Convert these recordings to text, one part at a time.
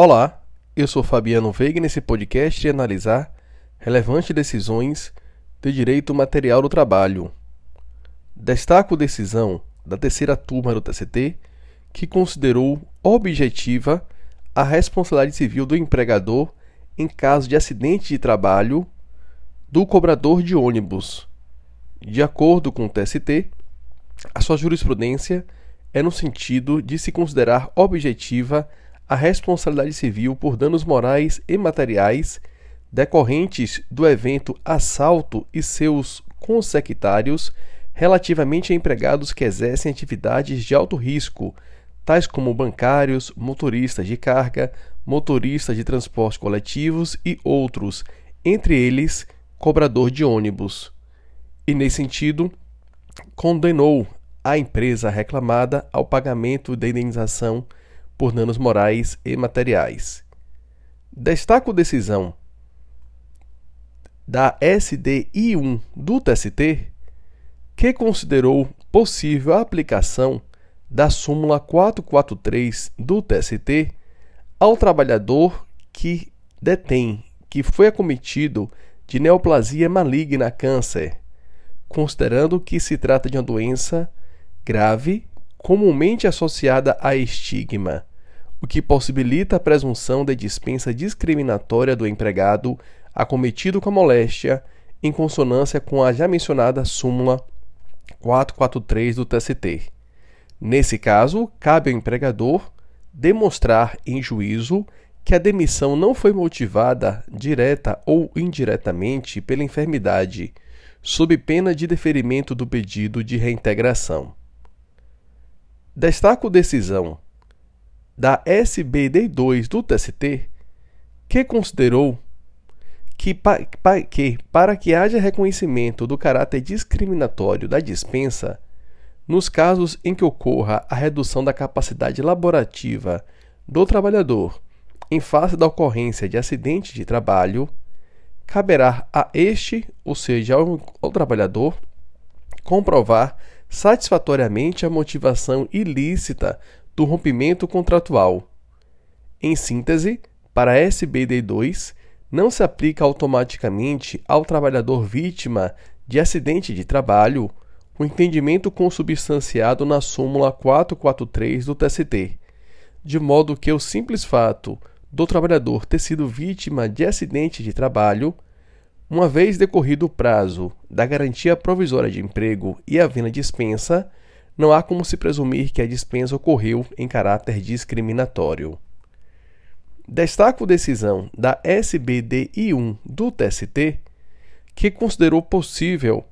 Olá, eu sou Fabiano Veiga e nesse podcast de analisar relevantes decisões de direito material do trabalho. Destaco decisão da terceira turma do TCT que considerou objetiva a responsabilidade civil do empregador em caso de acidente de trabalho do cobrador de ônibus. De acordo com o TST, a sua jurisprudência é no sentido de se considerar objetiva responsabilidade civil por danos morais e materiais decorrentes do evento assalto e seus consectários relativamente a empregados que exercem atividades de alto risco, tais como bancários, motoristas de carga, motoristas de transporte coletivos e outros, entre eles cobrador de ônibus. E nesse sentido, condenou a empresa reclamada ao pagamento da indenização por danos morais e materiais. Destaco decisão da SDI1 do TST, que considerou possível a aplicação da súmula 443 do TST ao trabalhador que detém que foi acometido de neoplasia maligna câncer, considerando que se trata de uma doença grave comumente associada a estigma, o que possibilita a presunção de dispensa discriminatória do empregado acometido com a moléstia, em consonância com a já mencionada súmula 443 do TST. Nesse caso, cabe ao empregador demonstrar em juízo que a demissão não foi motivada direta ou indiretamente pela enfermidade, sob pena de deferimento do pedido de reintegração. Destaco decisão da SBD2 do TST, que considerou que, pa, pa, que, para que haja reconhecimento do caráter discriminatório da dispensa, nos casos em que ocorra a redução da capacidade laborativa do trabalhador em face da ocorrência de acidente de trabalho, caberá a este, ou seja, ao, ao trabalhador, comprovar satisfatoriamente a motivação ilícita do rompimento contratual. Em síntese, para a SBD2, não se aplica automaticamente ao trabalhador vítima de acidente de trabalho o entendimento consubstanciado na súmula 443 do TST, de modo que o simples fato do trabalhador ter sido vítima de acidente de trabalho uma vez decorrido o prazo da garantia provisória de emprego e havendo dispensa, não há como se presumir que a dispensa ocorreu em caráter discriminatório. Destaco decisão da SBDI1 do TST, que considerou possível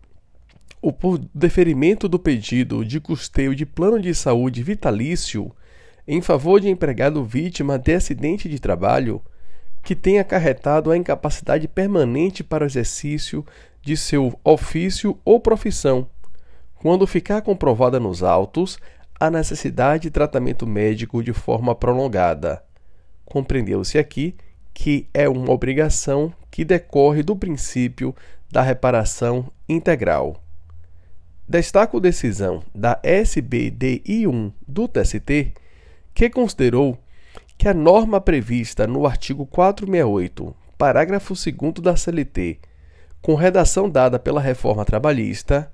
o deferimento do pedido de custeio de plano de saúde vitalício em favor de empregado vítima de acidente de trabalho que tenha acarretado a incapacidade permanente para o exercício de seu ofício ou profissão, quando ficar comprovada nos autos a necessidade de tratamento médico de forma prolongada. Compreendeu-se aqui que é uma obrigação que decorre do princípio da reparação integral. Destaco decisão da SBDI1 do TST, que considerou que a norma prevista no artigo 468, parágrafo 2 da CLT, com redação dada pela reforma trabalhista,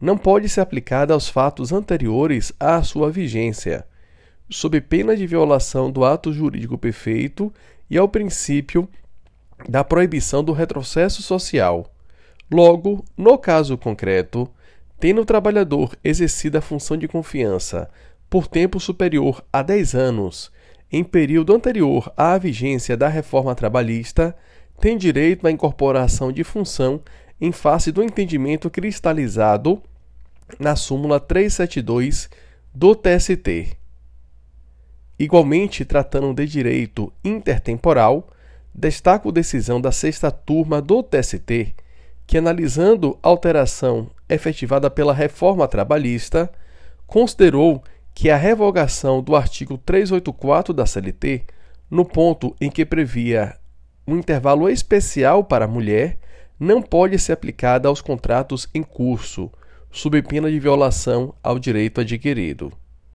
não pode ser aplicada aos fatos anteriores à sua vigência, sob pena de violação do ato jurídico perfeito e ao princípio da proibição do retrocesso social. Logo, no caso concreto, tendo o trabalhador exercido a função de confiança por tempo superior a 10 anos em período anterior à vigência da reforma trabalhista, tem direito à incorporação de função em face do entendimento cristalizado na súmula 372 do TST. Igualmente, tratando de direito intertemporal, destaco decisão da sexta turma do TST, que, analisando alteração efetivada pela reforma trabalhista, considerou que a revogação do artigo 384 da CLT, no ponto em que previa um intervalo especial para a mulher, não pode ser aplicada aos contratos em curso, sob pena de violação ao direito adquirido.